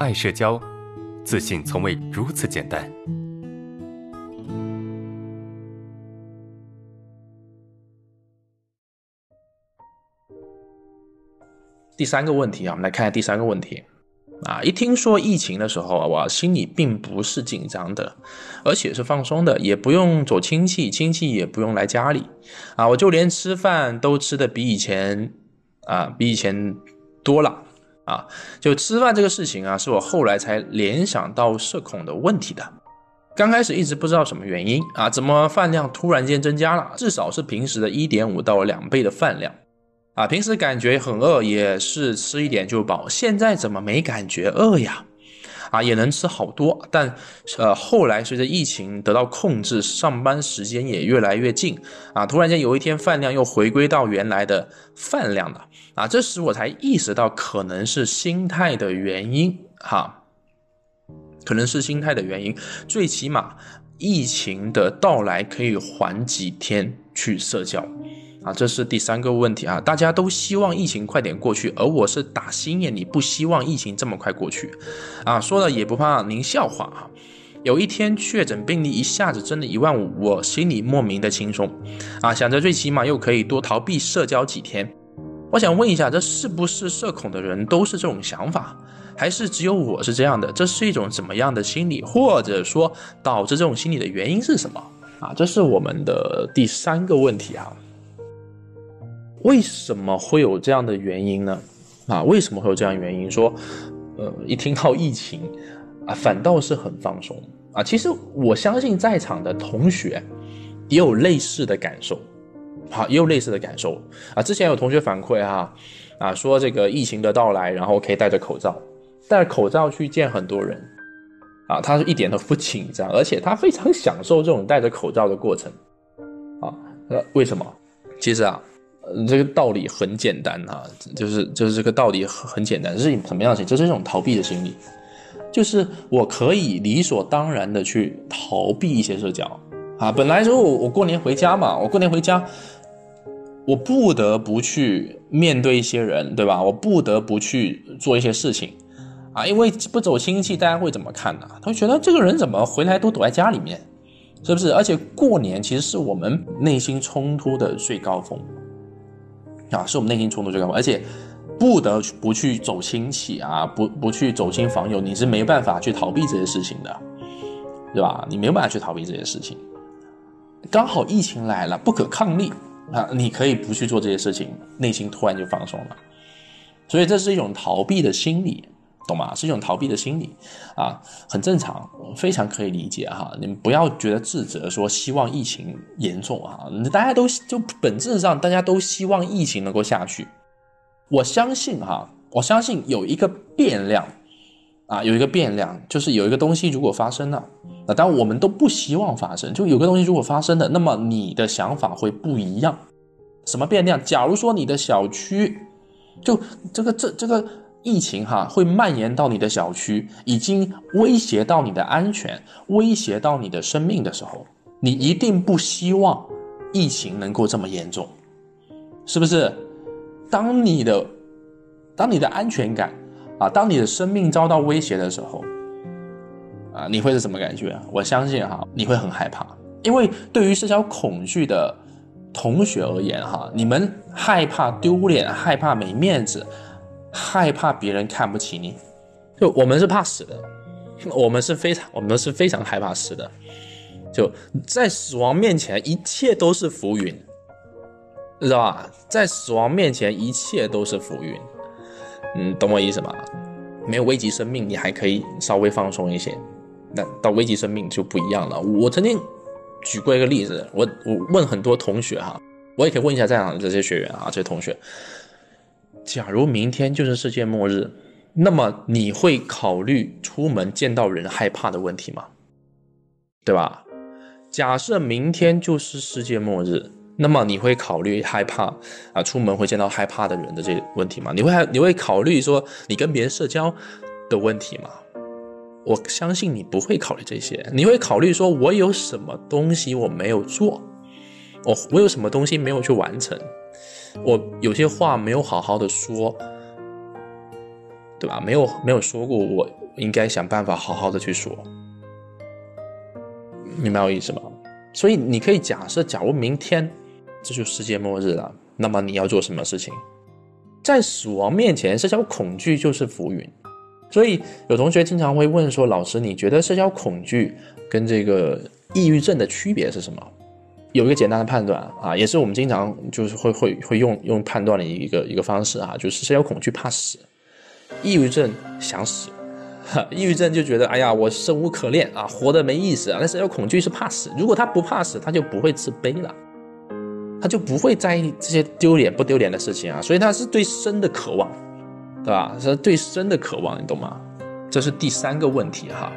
爱社交，自信从未如此简单。第三个问题啊，我们来看下第三个问题。啊，一听说疫情的时候啊，我心里并不是紧张的，而且是放松的，也不用走亲戚，亲戚也不用来家里，啊，我就连吃饭都吃的比以前啊，比以前多了啊。就吃饭这个事情啊，是我后来才联想到社恐的问题的。刚开始一直不知道什么原因啊，怎么饭量突然间增加了，至少是平时的一点五到两倍的饭量。啊，平时感觉很饿，也是吃一点就饱。现在怎么没感觉饿呀？啊，也能吃好多。但，呃，后来随着疫情得到控制，上班时间也越来越近。啊，突然间有一天饭量又回归到原来的饭量了。啊，这时我才意识到可能是心态的原因。哈，可能是心态的原因。最起码，疫情的到来可以缓几天去社交。啊，这是第三个问题啊！大家都希望疫情快点过去，而我是打心眼里不希望疫情这么快过去。啊，说了也不怕您笑话啊！有一天确诊病例一下子增了一万五，我心里莫名的轻松。啊，想着最起码又可以多逃避社交几天。我想问一下，这是不是社恐的人都是这种想法，还是只有我是这样的？这是一种怎么样的心理，或者说导致这种心理的原因是什么？啊，这是我们的第三个问题啊。为什么会有这样的原因呢？啊，为什么会有这样原因？说，呃，一听到疫情，啊，反倒是很放松啊。其实我相信在场的同学也有类似的感受，好，也有类似的感受啊。之前有同学反馈哈，啊，说这个疫情的到来，然后可以戴着口罩，戴着口罩去见很多人，啊，他是一点都不紧张，而且他非常享受这种戴着口罩的过程，啊，呃，为什么？其实啊。这个道理很简单啊，就是就是这个道理很很简单，是什么样子？这是一种逃避的心理，就是我可以理所当然的去逃避一些社交啊。本来说我我过年回家嘛，我过年回家，我不得不去面对一些人，对吧？我不得不去做一些事情啊，因为不走亲戚，大家会怎么看呢？他会觉得这个人怎么回来都躲在家里面，是不是？而且过年其实是我们内心冲突的最高峰。啊，是我们内心冲突最高，而且不得不去走亲戚啊，不不去走亲访友，你是没办法去逃避这些事情的，对吧？你没有办法去逃避这些事情。刚好疫情来了，不可抗力啊，你可以不去做这些事情，内心突然就放松了，所以这是一种逃避的心理。懂吗？是一种逃避的心理，啊，很正常，非常可以理解哈。你们不要觉得自责，说希望疫情严重啊，大家都就本质上大家都希望疫情能够下去。我相信哈，我相信有一个变量，啊，有一个变量，就是有一个东西如果发生了，那当然我们都不希望发生，就有个东西如果发生了，那么你的想法会不一样。什么变量？假如说你的小区，就这个这这个。疫情哈会蔓延到你的小区，已经威胁到你的安全，威胁到你的生命的时候，你一定不希望疫情能够这么严重，是不是？当你的当你的安全感啊，当你的生命遭到威胁的时候，啊，你会是什么感觉？我相信哈，你会很害怕，因为对于社交恐惧的同学而言哈，你们害怕丢脸，害怕没面子。害怕别人看不起你，就我们是怕死的，我们是非常，我们是非常害怕死的。就在死亡面前，一切都是浮云，知道吧？在死亡面前，一切都是浮云。嗯，懂我意思吗？没有危及生命，你还可以稍微放松一些。那到危及生命就不一样了。我曾经举过一个例子，我我问很多同学哈，我也可以问一下在场的这些学员啊，这些同学。假如明天就是世界末日，那么你会考虑出门见到人害怕的问题吗？对吧？假设明天就是世界末日，那么你会考虑害怕啊？出门会见到害怕的人的这问题吗？你会你会考虑说你跟别人社交的问题吗？我相信你不会考虑这些，你会考虑说我有什么东西我没有做，我我有什么东西没有去完成。我有些话没有好好的说，对吧？没有没有说过，我应该想办法好好的去说，明白我意思吗？所以你可以假设，假如明天这就世界末日了，那么你要做什么事情？在死亡面前，社交恐惧就是浮云。所以有同学经常会问说：“老师，你觉得社交恐惧跟这个抑郁症的区别是什么？”有一个简单的判断啊，也是我们经常就是会会会用用判断的一个一个方式啊，就是社交恐惧怕死，抑郁症想死。抑郁症就觉得哎呀，我生无可恋啊，活得没意思啊。但社交恐惧是怕死，如果他不怕死，他就不会自卑了，他就不会在意这些丢脸不丢脸的事情啊。所以他是对生的渴望，对吧？是对生的渴望，你懂吗？这是第三个问题哈。